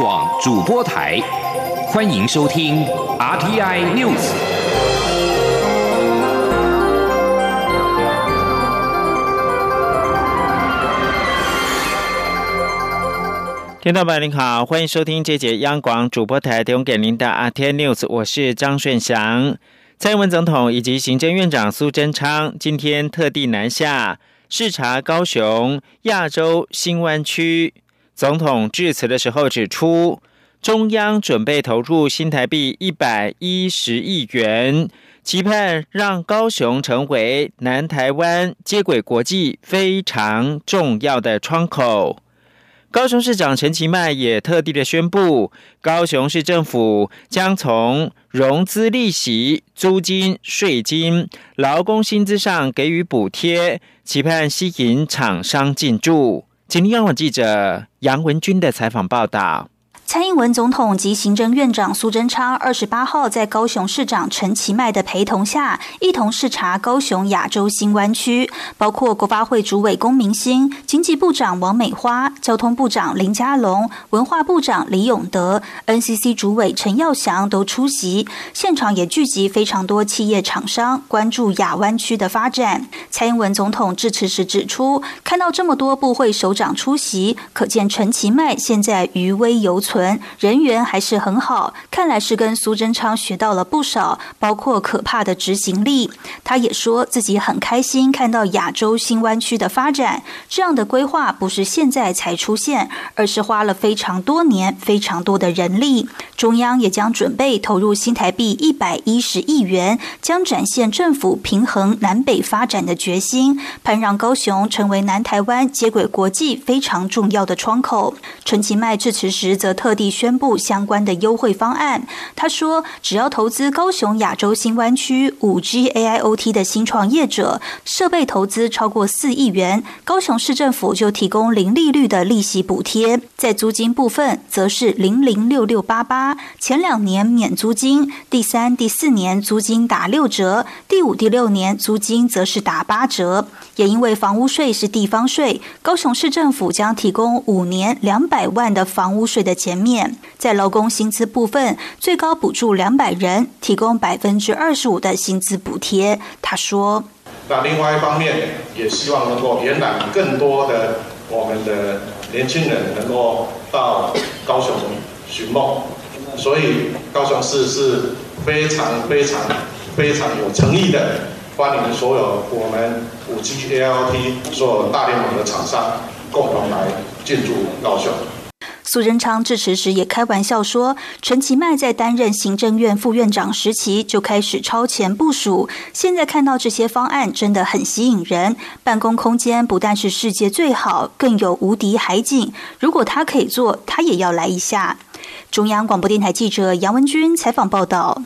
广主播台，欢迎收听 RTI News。听众朋友您好，欢迎收听这节央广主播台提供给您的 RTI News，我是张顺祥。蔡英文总统以及行政院长苏贞昌今天特地南下视察高雄亚洲新湾区。总统致辞的时候指出，中央准备投入新台币一百一十亿元，期盼让高雄成为南台湾接轨国际非常重要的窗口。高雄市长陈其迈也特地的宣布，高雄市政府将从融资利息、租金、税金、劳工薪资上给予补贴，期盼吸引厂商进驻。今天央广记者杨文军的采访报道。蔡英文总统及行政院长苏贞昌二十八号在高雄市长陈其迈的陪同下，一同视察高雄亚洲新湾区，包括国发会主委龚明鑫、经济部长王美花、交通部长林佳龙、文化部长李永德、NCC 主委陈耀祥都出席。现场也聚集非常多企业厂商，关注亚湾区的发展。蔡英文总统致辞时指出，看到这么多部会首长出席，可见陈其迈现在余威犹存。人缘还是很好，看来是跟苏贞昌学到了不少，包括可怕的执行力。他也说自己很开心看到亚洲新湾区的发展，这样的规划不是现在才出现，而是花了非常多年、非常多的人力。中央也将准备投入新台币一百一十亿元，将展现政府平衡南北发展的决心，盼让高雄成为南台湾接轨国际非常重要的窗口。陈其迈致辞时则特。各地宣布相关的优惠方案。他说，只要投资高雄亚洲新湾区五 G AIoT 的新创业者，设备投资超过四亿元，高雄市政府就提供零利率的利息补贴。在租金部分，则是零零六六八八，前两年免租金，第三、第四年租金打六折，第五、第六年租金则是打八折。也因为房屋税是地方税，高雄市政府将提供五年两百万的房屋税的减前面。在劳工薪资部分，最高补助两百人，提供百分之二十五的薪资补贴。他说：“那另外一方面，也希望能够延揽更多的我们的年轻人，能够到高雄寻梦。所以高雄市是非常非常非常有诚意的。”欢迎所有我们五 G ALT 所有大联盟的厂商共同来进驻高雄。苏贞昌致辞时也开玩笑说：“陈其迈在担任行政院副院长时期就开始超前部署，现在看到这些方案真的很吸引人。办公空间不但是世界最好，更有无敌海景。如果他可以做，他也要来一下。”中央广播电台记者杨文君采访报道。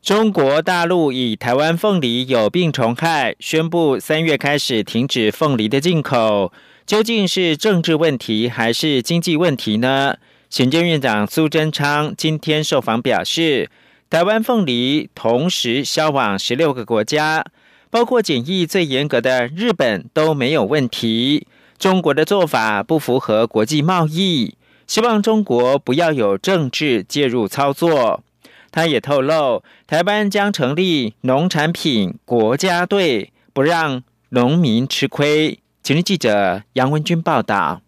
中国大陆以台湾凤梨有病虫害，宣布三月开始停止凤梨的进口。究竟是政治问题还是经济问题呢？行政院长苏贞昌今天受访表示，台湾凤梨同时销往十六个国家，包括检疫最严格的日本都没有问题。中国的做法不符合国际贸易，希望中国不要有政治介入操作。他也透露，台湾将成立农产品国家队，不让农民吃亏。请日记者杨文军报道。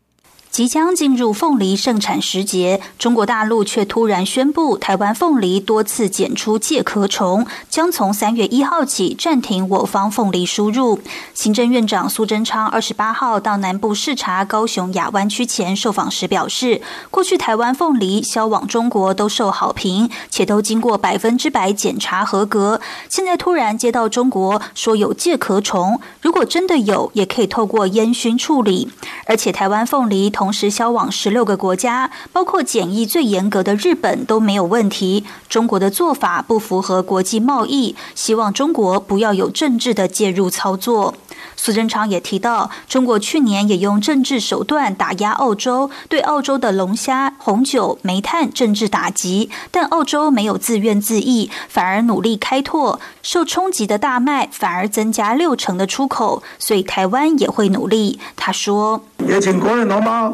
即将进入凤梨盛产时节，中国大陆却突然宣布，台湾凤梨多次检出介壳虫，将从三月一号起暂停我方凤梨输入。行政院长苏贞昌二十八号到南部视察高雄亚湾区前受访时表示，过去台湾凤梨销往中国都受好评，且都经过百分之百检查合格。现在突然接到中国说有介壳虫，如果真的有，也可以透过烟熏处理，而且台湾凤梨。同时销往十六个国家，包括检疫最严格的日本都没有问题。中国的做法不符合国际贸易，希望中国不要有政治的介入操作。苏贞昌也提到，中国去年也用政治手段打压澳洲，对澳洲的龙虾、红酒、煤炭政治打击，但澳洲没有自怨自艾，反而努力开拓，受冲击的大麦反而增加六成的出口，所以台湾也会努力。他说：“也请国内同胞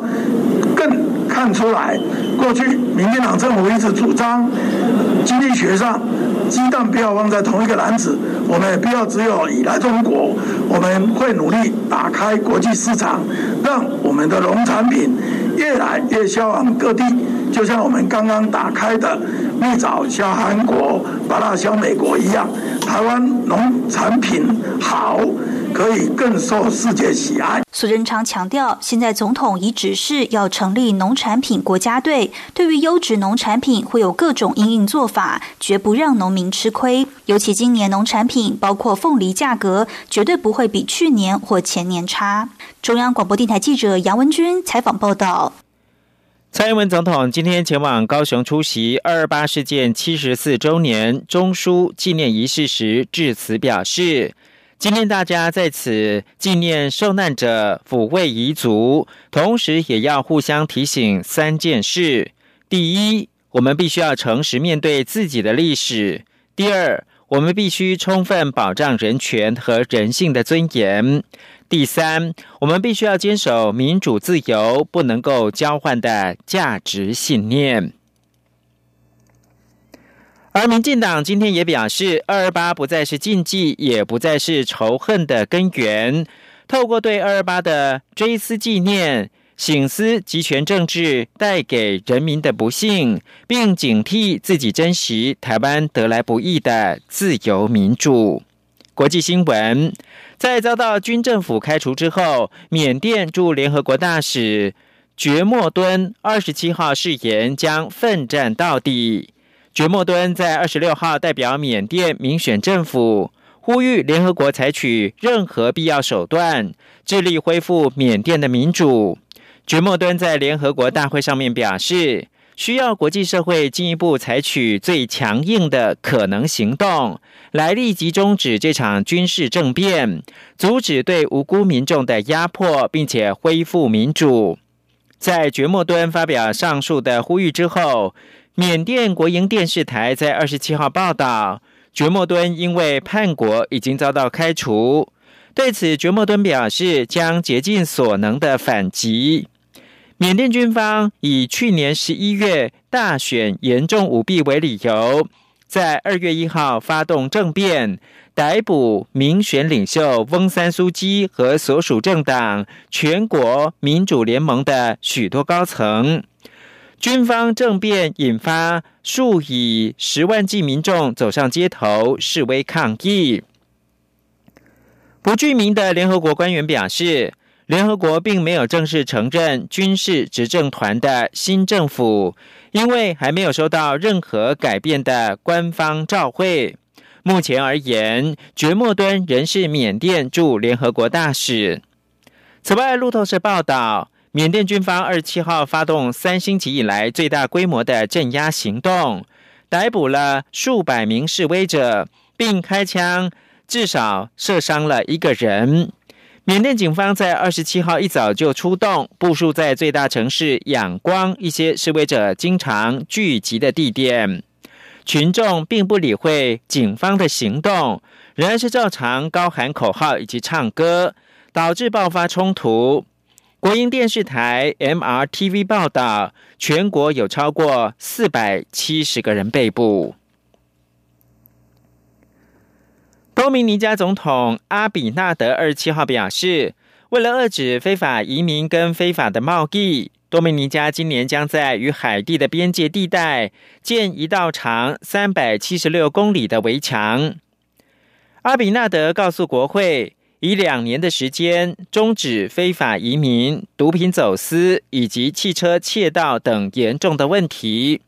更看出来，过去民进党政府一直主张经济学上。”鸡蛋不要放在同一个篮子，我们也不要只有依赖中国，我们会努力打开国际市场，让我们的农产品越来越销往各地。就像我们刚刚打开的蜜枣销韩国、巴辣销美国一样，台湾农产品好。可以更受世界喜爱。苏贞昌强调，现在总统已指示要成立农产品国家队，对于优质农产品会有各种应应做法，绝不让农民吃亏。尤其今年农产品包括凤梨价格，绝对不会比去年或前年差。中央广播电台记者杨文君采访报道。蔡英文总统今天前往高雄出席二二八事件七十四周年中书纪念仪式时，致辞表示。今天大家在此纪念受难者，抚慰遗族，同时也要互相提醒三件事：第一，我们必须要诚实面对自己的历史；第二，我们必须充分保障人权和人性的尊严；第三，我们必须要坚守民主自由不能够交换的价值信念。而民进党今天也表示，二二八不再是禁忌，也不再是仇恨的根源。透过对二二八的追思纪念、醒思集权政治带给人民的不幸，并警惕自己珍惜台湾得来不易的自由民主。国际新闻，在遭到军政府开除之后，缅甸驻联合国大使觉莫敦二十七号誓言将奋战到底。觉莫敦在二十六号代表缅甸民选政府，呼吁联合国采取任何必要手段，致力恢复缅甸的民主。觉莫敦在联合国大会上面表示，需要国际社会进一步采取最强硬的可能行动，来立即终止这场军事政变，阻止对无辜民众的压迫，并且恢复民主。在觉莫敦发表上述的呼吁之后。缅甸国营电视台在二十七号报道，觉莫敦因为叛国已经遭到开除。对此，觉莫敦表示将竭尽所能的反击。缅甸军方以去年十一月大选严重舞弊为理由，在二月一号发动政变，逮捕民选领袖翁三苏基和所属政党全国民主联盟的许多高层。军方政变引发数以十万计民众走上街头示威抗议。不具名的联合国官员表示，联合国并没有正式承认军事执政团的新政府，因为还没有收到任何改变的官方照会。目前而言，觉莫敦仍是缅甸驻联合国大使。此外，路透社报道。缅甸军方二十七号发动三星期以来最大规模的镇压行动，逮捕了数百名示威者，并开枪，至少射伤了一个人。缅甸警方在二十七号一早就出动，部署在最大城市仰光一些示威者经常聚集的地点。群众并不理会警方的行动，仍然是照常高喊口号以及唱歌，导致爆发冲突。国营电视台 MRTV 报道，全国有超过四百七十个人被捕。多米尼加总统阿比纳德二十七号表示，为了遏止非法移民跟非法的贸易，多米尼加今年将在与海地的边界地带建一道长三百七十六公里的围墙。阿比纳德告诉国会。以两年的时间终止非法移民、毒品走私以及汽车窃盗等严重的问题。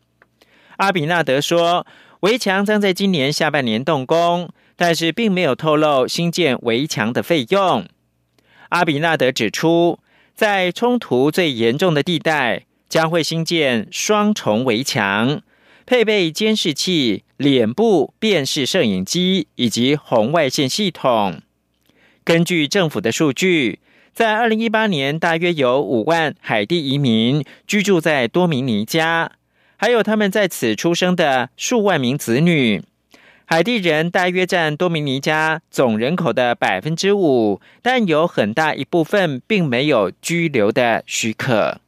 阿比纳德说，围墙将在今年下半年动工，但是并没有透露新建围墙的费用。阿比纳德指出，在冲突最严重的地带，将会新建双重围墙，配备监视器、脸部辨识摄影机以及红外线系统。根据政府的数据，在二零一八年，大约有五万海地移民居住在多米尼加，还有他们在此出生的数万名子女。海地人大约占多米尼加总人口的百分之五，但有很大一部分并没有居留的许可。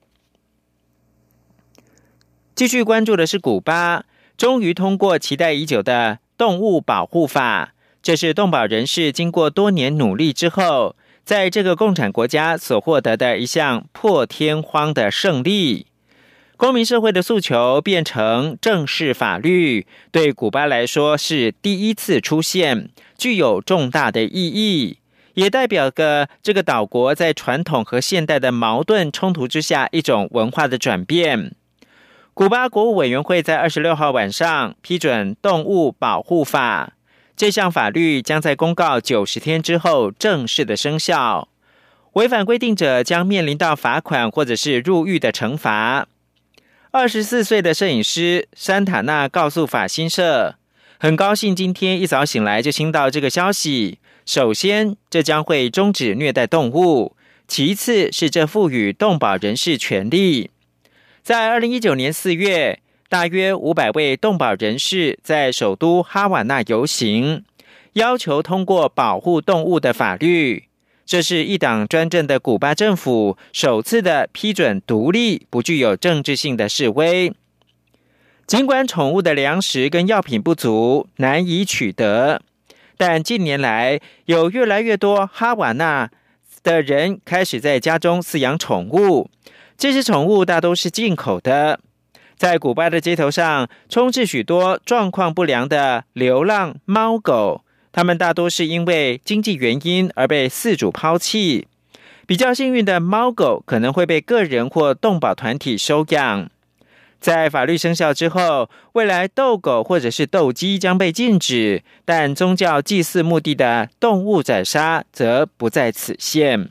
继续关注的是古巴，终于通过期待已久的动物保护法。这是动保人士经过多年努力之后，在这个共产国家所获得的一项破天荒的胜利。公民社会的诉求变成正式法律，对古巴来说是第一次出现，具有重大的意义，也代表个这个岛国在传统和现代的矛盾冲突之下一种文化的转变。古巴国务委员会在二十六号晚上批准动物保护法，这项法律将在公告九十天之后正式的生效，违反规定者将面临到罚款或者是入狱的惩罚。二十四岁的摄影师山塔纳告诉法新社：“很高兴今天一早醒来就听到这个消息。首先，这将会终止虐待动物；其次是这赋予动保人士权利。在二零一九年四月，大约五百位动保人士在首都哈瓦那游行，要求通过保护动物的法律。”这是一党专政的古巴政府首次的批准独立、不具有政治性的示威。尽管宠物的粮食跟药品不足，难以取得，但近年来有越来越多哈瓦那的人开始在家中饲养宠物。这些宠物大都是进口的，在古巴的街头上充斥许多状况不良的流浪猫狗。它们大多是因为经济原因而被饲主抛弃。比较幸运的猫狗可能会被个人或动保团体收养。在法律生效之后，未来斗狗或者是斗鸡将被禁止，但宗教祭祀目的的动物宰杀则不在此限。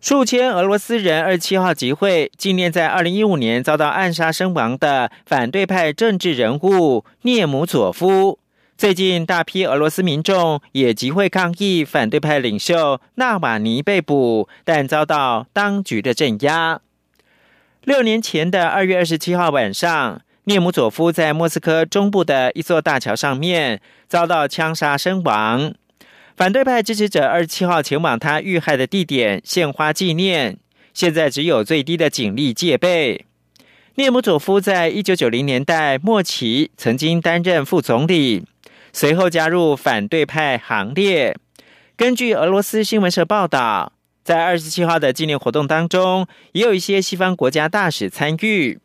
数千俄罗斯人二十七号集会纪念在二零一五年遭到暗杀身亡的反对派政治人物涅姆佐夫。最近，大批俄罗斯民众也集会抗议反对派领袖纳瓦尼被捕，但遭到当局的镇压。六年前的二月二十七号晚上，涅姆佐夫在莫斯科中部的一座大桥上面遭到枪杀身亡。反对派支持者二十七号前往他遇害的地点献花纪念。现在只有最低的警力戒备。涅姆佐夫在一九九零年代末期曾经担任副总理，随后加入反对派行列。根据俄罗斯新闻社报道，在二十七号的纪念活动当中，也有一些西方国家大使参与。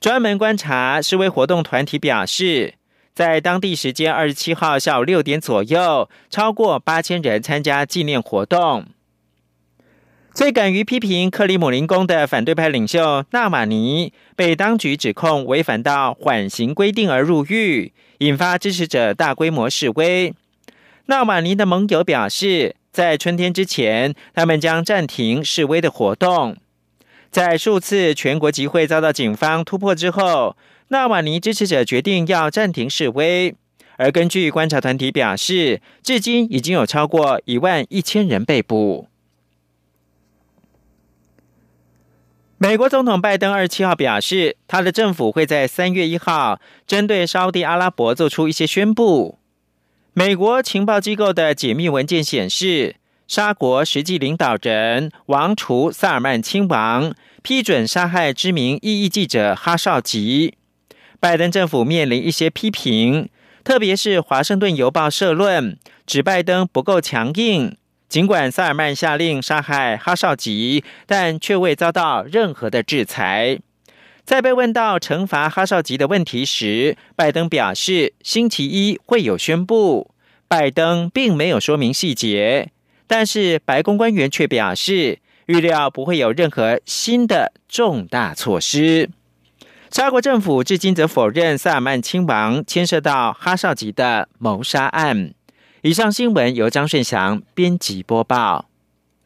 专门观察示威活动团体表示。在当地时间二十七号下午六点左右，超过八千人参加纪念活动。最敢于批评克里姆林宫的反对派领袖纳马尼被当局指控违反到缓刑规定而入狱，引发支持者大规模示威。纳马尼的盟友表示，在春天之前，他们将暂停示威的活动。在数次全国集会遭到警方突破之后。纳瓦尼支持者决定要暂停示威，而根据观察团体表示，至今已经有超过一万一千人被捕。美国总统拜登二十七号表示，他的政府会在三月一号针对沙地阿拉伯做出一些宣布。美国情报机构的解密文件显示，沙国实际领导人王储萨尔曼亲王批准杀害知名异议记者哈绍吉。拜登政府面临一些批评，特别是《华盛顿邮报》社论指拜登不够强硬。尽管萨尔曼下令杀害哈绍吉，但却未遭到任何的制裁。在被问到惩罚哈绍吉的问题时，拜登表示星期一会有宣布。拜登并没有说明细节，但是白宫官员却表示预料不会有任何新的重大措施。沙国政府至今则否认萨尔曼亲王牵涉到哈少吉的谋杀案。以上新闻由张顺祥编辑播报。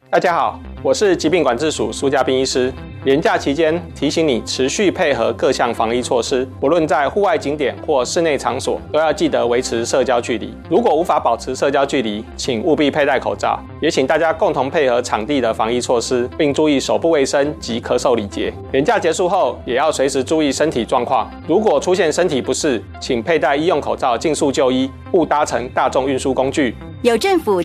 大家好，我是疾病管制署苏家斌医师。连假期间提醒你持续配合各项防疫措施，不论在户外景点或室内场所，都要记得维持社交距离。如果无法保持社交距离，请务必佩戴口罩。也请大家共同配合场地的防疫措施，并注意手部卫生及咳嗽礼节。连假结束后，也要随时注意身体状况。如果出现身体不适，请佩戴医用口罩，尽速就医，勿搭乘大众运输工具。有政府